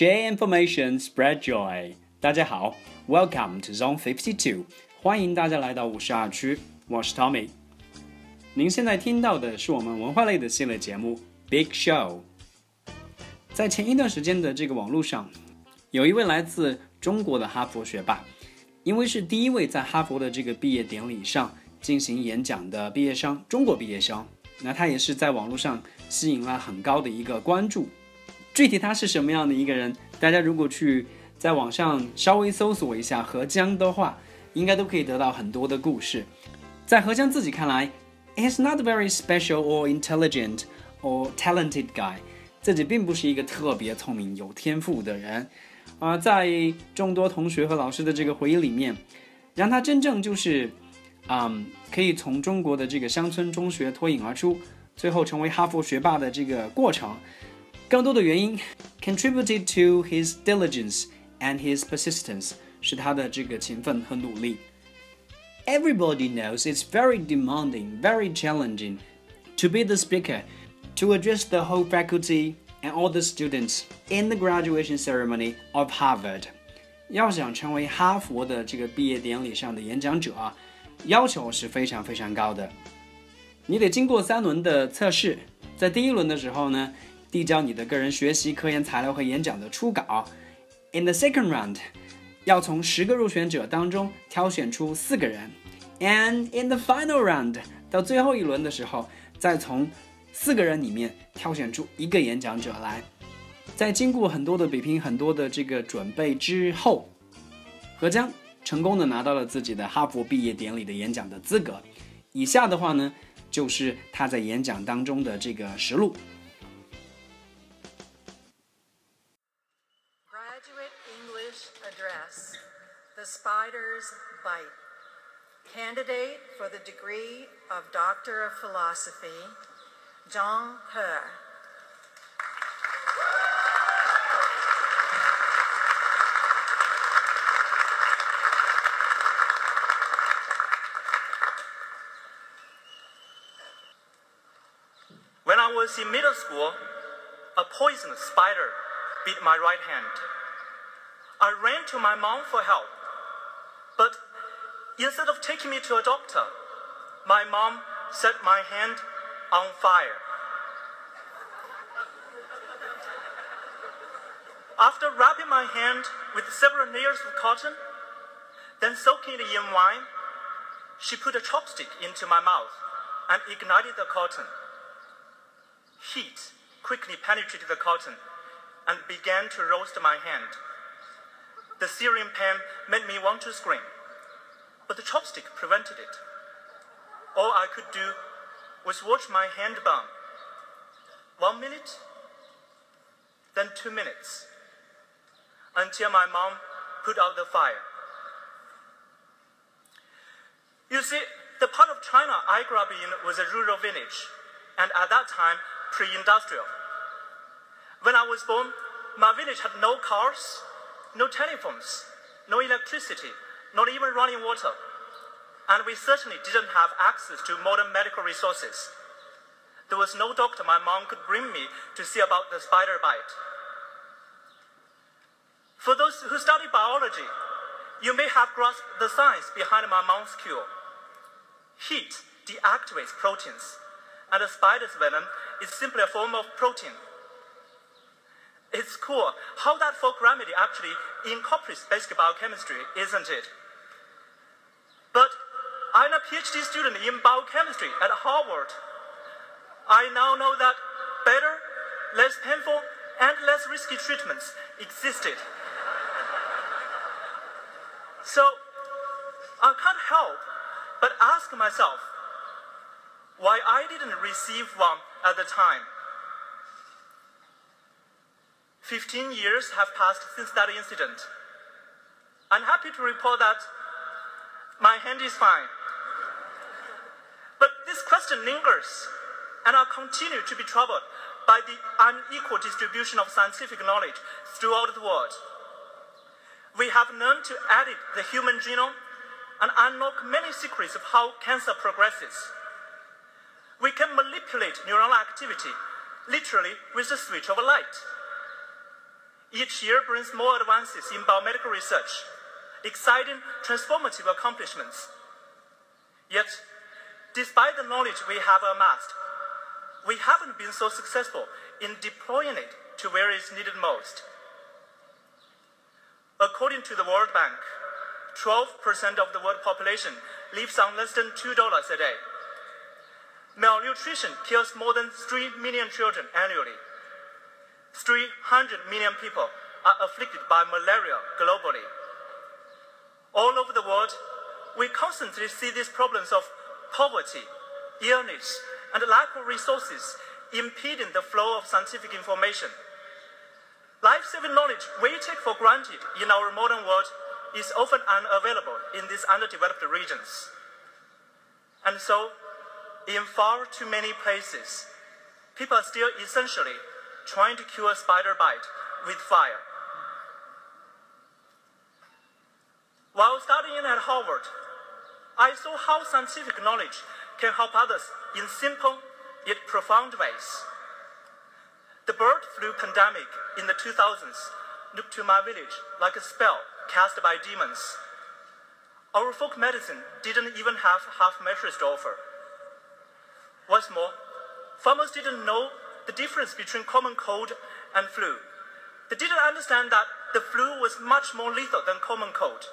Share information, spread joy. 大家好，Welcome to Zone Fifty Two，欢迎大家来到五十二区，我是 Tommy。您现在听到的是我们文化类的系列节目《Big Show》。在前一段时间的这个网络上，有一位来自中国的哈佛学霸，因为是第一位在哈佛的这个毕业典礼上进行演讲的毕业生，中国毕业生，那他也是在网络上吸引了很高的一个关注。具体他是什么样的一个人？大家如果去在网上稍微搜索一下何江的话，应该都可以得到很多的故事。在何江自己看来，he's not very special or intelligent or talented guy，自己并不是一个特别聪明、有天赋的人。啊，在众多同学和老师的这个回忆里面，让他真正就是，嗯，可以从中国的这个乡村中学脱颖而出，最后成为哈佛学霸的这个过程。更多的原因，contributed to his diligence and his persistence，是他的这个勤奋和努力。Everybody knows it's very demanding, very challenging to be the speaker, to address the whole faculty and all the students in the graduation ceremony of Harvard。要想成为哈佛的这个毕业典礼上的演讲者啊，要求是非常非常高的。你得经过三轮的测试，在第一轮的时候呢。 递交你的个人学习、科研材料和演讲的初稿。In the second round，要从十个入选者当中挑选出四个人。And in the final round，到最后一轮的时候，再从四个人里面挑选出一个演讲者来。在经过很多的比拼、很多的这个准备之后，何江成功的拿到了自己的哈佛毕业典礼的演讲的资格。以下的话呢，就是他在演讲当中的这个实录。Spider's Bite. Candidate for the degree of Doctor of Philosophy, Jiang He. When I was in middle school, a poisonous spider bit my right hand. I ran to my mom for help. Instead of taking me to a doctor, my mom set my hand on fire. After wrapping my hand with several layers of cotton, then soaking it in wine, she put a chopstick into my mouth and ignited the cotton. Heat quickly penetrated the cotton and began to roast my hand. The searing pain made me want to scream, but the chopstick prevented it. All I could do was watch my hand burn. One minute, then two minutes, until my mom put out the fire. You see, the part of China I grew up in was a rural village, and at that time, pre industrial. When I was born, my village had no cars, no telephones, no electricity, not even running water. And we certainly didn't have access to modern medical resources. There was no doctor my mom could bring me to see about the spider bite. For those who study biology, you may have grasped the science behind my mom's cure. Heat deactivates proteins, and a spider's venom is simply a form of protein it's cool how that folk remedy actually incorporates basic biochemistry, isn't it? But I'm a PhD student in biochemistry at Harvard. I now know that better, less painful, and less risky treatments existed. so I can't help but ask myself why I didn't receive one at the time. 15 years have passed since that incident. I'm happy to report that my hand is fine. But this question lingers, and I continue to be troubled by the unequal distribution of scientific knowledge throughout the world. We have learned to edit the human genome and unlock many secrets of how cancer progresses. We can manipulate neuronal activity literally with the switch of a light. Each year brings more advances in biomedical research, exciting, transformative accomplishments. Yet, despite the knowledge we have amassed, we haven't been so successful in deploying it to where it's needed most. According to the World Bank, 12% of the world population lives on less than $2 a day. Malnutrition kills more than 3 million children annually. 300 million people are afflicted by malaria globally. All over the world, we constantly see these problems of poverty, illness, and lack of resources impeding the flow of scientific information. Life saving knowledge we take for granted in our modern world is often unavailable in these underdeveloped regions. And so, in far too many places, people are still essentially trying to cure a spider bite with fire. While studying at Harvard, I saw how scientific knowledge can help others in simple yet profound ways. The bird flu pandemic in the 2000s looked to my village like a spell cast by demons. Our folk medicine didn't even have half measures to offer. What's more, farmers didn't know the difference between common cold and flu. They didn't understand that the flu was much more lethal than common cold.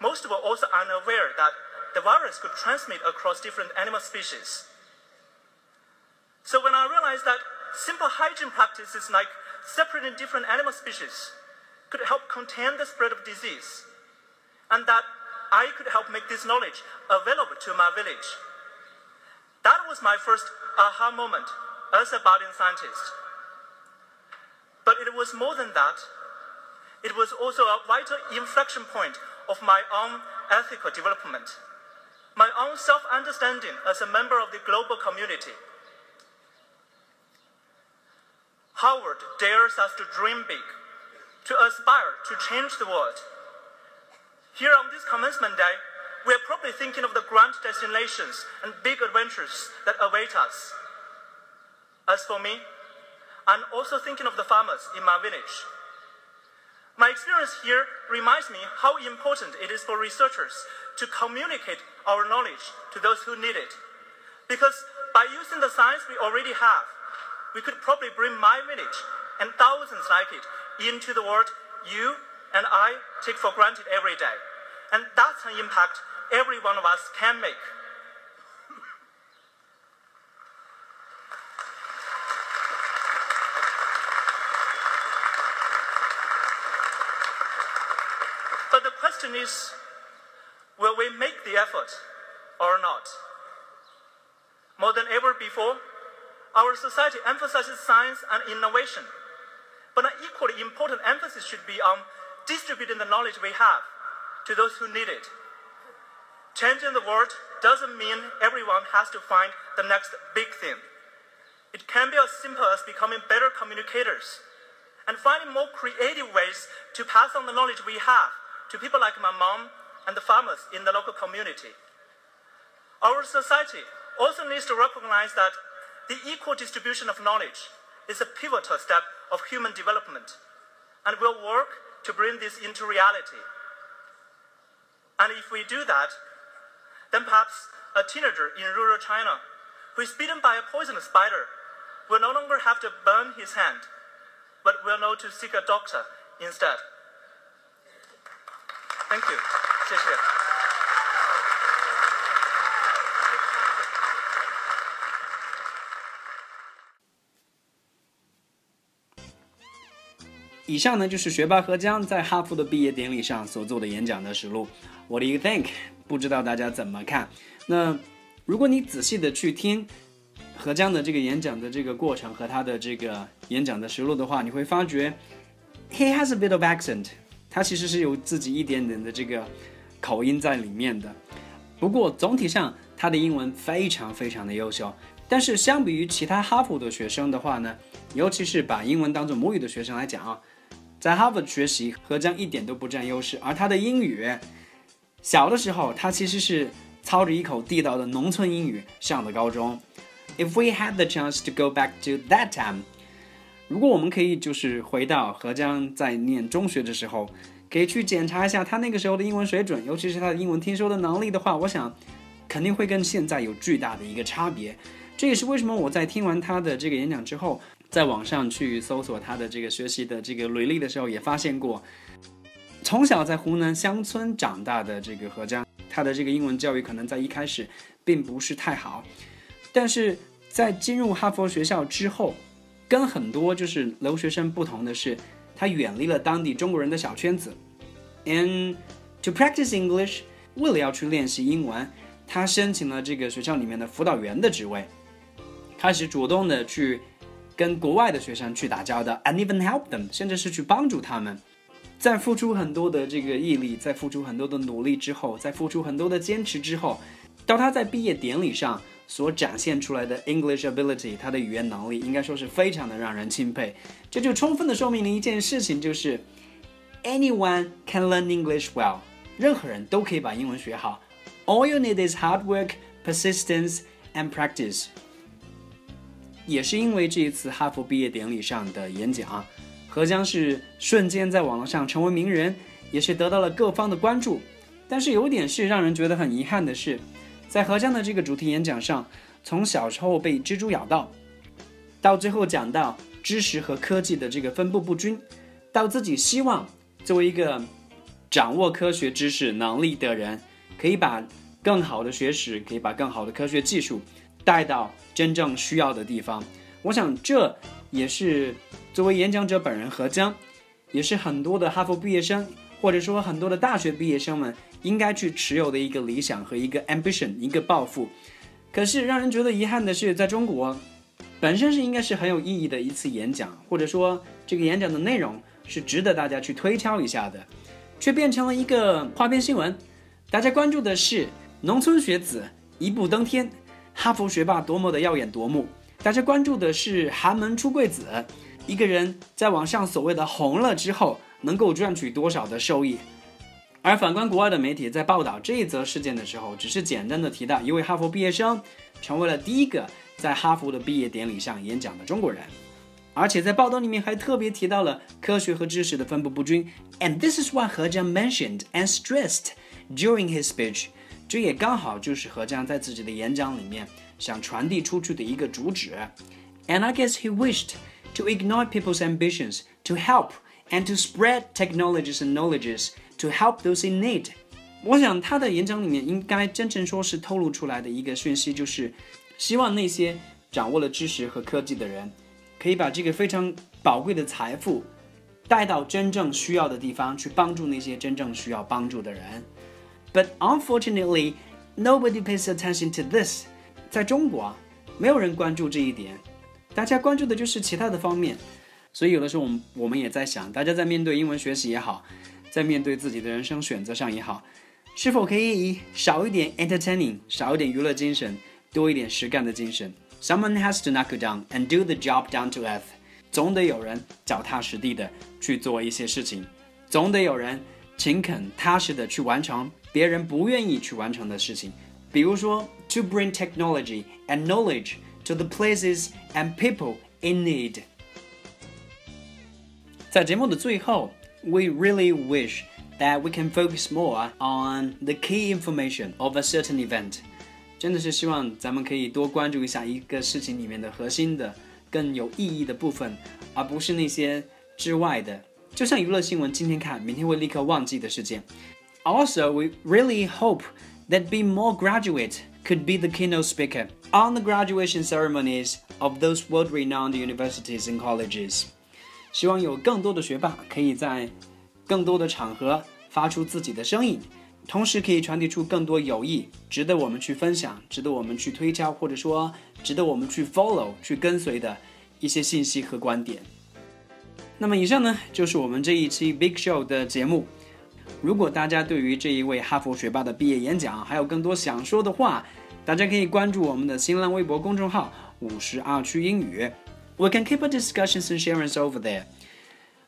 Most were also unaware that the virus could transmit across different animal species. So when I realized that simple hygiene practices like separating different animal species could help contain the spread of disease, and that I could help make this knowledge available to my village. That was my first aha moment as a budding scientist. But it was more than that. It was also a vital inflection point of my own ethical development, my own self understanding as a member of the global community. Harvard dares us to dream big, to aspire to change the world. Here on this commencement day, we are probably thinking of the grand destinations and big adventures that await us. As for me, I'm also thinking of the farmers in my village. My experience here reminds me how important it is for researchers to communicate our knowledge to those who need it. Because by using the science we already have, we could probably bring my village and thousands like it into the world you and I take for granted every day. And that's an impact every one of us can make. But the question is will we make the effort or not? More than ever before, our society emphasizes science and innovation. But an equally important emphasis should be on distributing the knowledge we have to those who need it. Changing the world doesn't mean everyone has to find the next big thing. It can be as simple as becoming better communicators and finding more creative ways to pass on the knowledge we have to people like my mom and the farmers in the local community. Our society also needs to recognize that the equal distribution of knowledge is a pivotal step of human development and will work to bring this into reality. And if we do that, then perhaps a teenager in rural China who is bitten by a poisonous spider will no longer have to burn his hand, but will know to seek a doctor instead. Thank you. 谢谢。以上呢就是学霸何江在哈佛的毕业典礼上所做的演讲的实录。What do you think？不知道大家怎么看？那如果你仔细的去听何江的这个演讲的这个过程和他的这个演讲的实录的话，你会发觉，he has a bit of accent，他其实是有自己一点点的这个口音在里面的。不过总体上他的英文非常非常的优秀。但是相比于其他哈佛的学生的话呢，尤其是把英文当做母语的学生来讲啊。在哈佛学习，何江一点都不占优势，而他的英语，小的时候他其实是操着一口地道的农村英语上的高中。If we had the chance to go back to that time，如果我们可以就是回到何江在念中学的时候，可以去检查一下他那个时候的英文水准，尤其是他的英文听说的能力的话，我想肯定会跟现在有巨大的一个差别。这也是为什么我在听完他的这个演讲之后，在网上去搜索他的这个学习的这个履历的时候，也发现过，从小在湖南乡村长大的这个何江，他的这个英文教育可能在一开始并不是太好，但是在进入哈佛学校之后。跟很多就是留学生不同的是，他远离了当地中国人的小圈子，and to practice English，为了要去练习英文，他申请了这个学校里面的辅导员的职位，开始主动的去跟国外的学生去打交道，and even help them，甚至是去帮助他们，在付出很多的这个毅力，在付出很多的努力之后，在付出很多的坚持之后，到他在毕业典礼上。所展现出来的 English ability，他的语言能力应该说是非常的让人钦佩。这就充分的说明了一件事情，就是 anyone can learn English well，任何人都可以把英文学好。All you need is hard work, persistence, and practice。也是因为这一次哈佛毕业典礼上的演讲，何江是瞬间在网络上成为名人，也是得到了各方的关注。但是有点是让人觉得很遗憾的是。在何江的这个主题演讲上，从小时候被蜘蛛咬到，到最后讲到知识和科技的这个分布不均，到自己希望作为一个掌握科学知识能力的人，可以把更好的学识，可以把更好的科学技术带到真正需要的地方。我想这也是作为演讲者本人何江，也是很多的哈佛毕业生，或者说很多的大学毕业生们。应该去持有的一个理想和一个 ambition，一个抱负。可是让人觉得遗憾的是，在中国，本身是应该是很有意义的一次演讲，或者说这个演讲的内容是值得大家去推敲一下的，却变成了一个花边新闻。大家关注的是农村学子一步登天，哈佛学霸多么的耀眼夺目；大家关注的是寒门出贵子，一个人在网上所谓的红了之后，能够赚取多少的收益。而反观国外的媒体在报道这一则事件的时候，只是简单的提到一位哈佛毕业生成为了第一个在哈佛的毕业典礼上演讲的中国人，而且在报道里面还特别提到了科学和知识的分布不均。And this is what 何江 mentioned and stressed during his speech。这也刚好就是何江在自己的演讲里面想传递出去的一个主旨。And I guess he wished to ignite people's ambitions to help and to spread technologies and knowledges. To help those in need，我想他的演讲里面应该真正说是透露出来的一个讯息，就是希望那些掌握了知识和科技的人，可以把这个非常宝贵的财富带到真正需要的地方去，帮助那些真正需要帮助的人。But unfortunately, nobody pays attention to this。在中国，没有人关注这一点，大家关注的就是其他的方面。所以有的时候，我们我们也在想，大家在面对英文学习也好。在面对自己的人生选择上也好，是否可以少一点 entertaining，少一点娱乐精神，多一点实干的精神？Someone has to knock it down and do the job down to earth。总得有人脚踏实地的去做一些事情，总得有人勤恳踏实的去完成别人不愿意去完成的事情。比如说，to bring technology and knowledge to the places and people in need。在节目的最后。we really wish that we can focus more on the key information of a certain event。真的是希望咱们可以多关注一下一个事情里面的核心的、更有意义的部分，而不是那些之外的。就像娱乐新闻，今天看，明天会立刻忘记的事件。Also, we really hope that be more graduate could be the keynote speaker on the graduation ceremonies of those world-renowned universities and colleges. 希望有更多的学霸可以在更多的场合发出自己的声音，同时可以传递出更多有益、值得我们去分享、值得我们去推敲，或者说值得我们去 follow、去跟随的一些信息和观点。那么以上呢，就是我们这一期 Big Show 的节目。如果大家对于这一位哈佛学霸的毕业演讲还有更多想说的话，大家可以关注我们的新浪微博公众号“五十二区英语”。We can keep a discussions and sharings over there。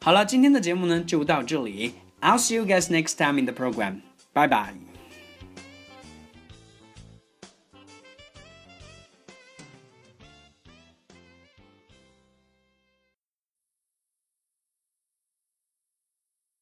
好了，今天的节目呢就到这里。I'll see you guys next time in the program. Bye bye.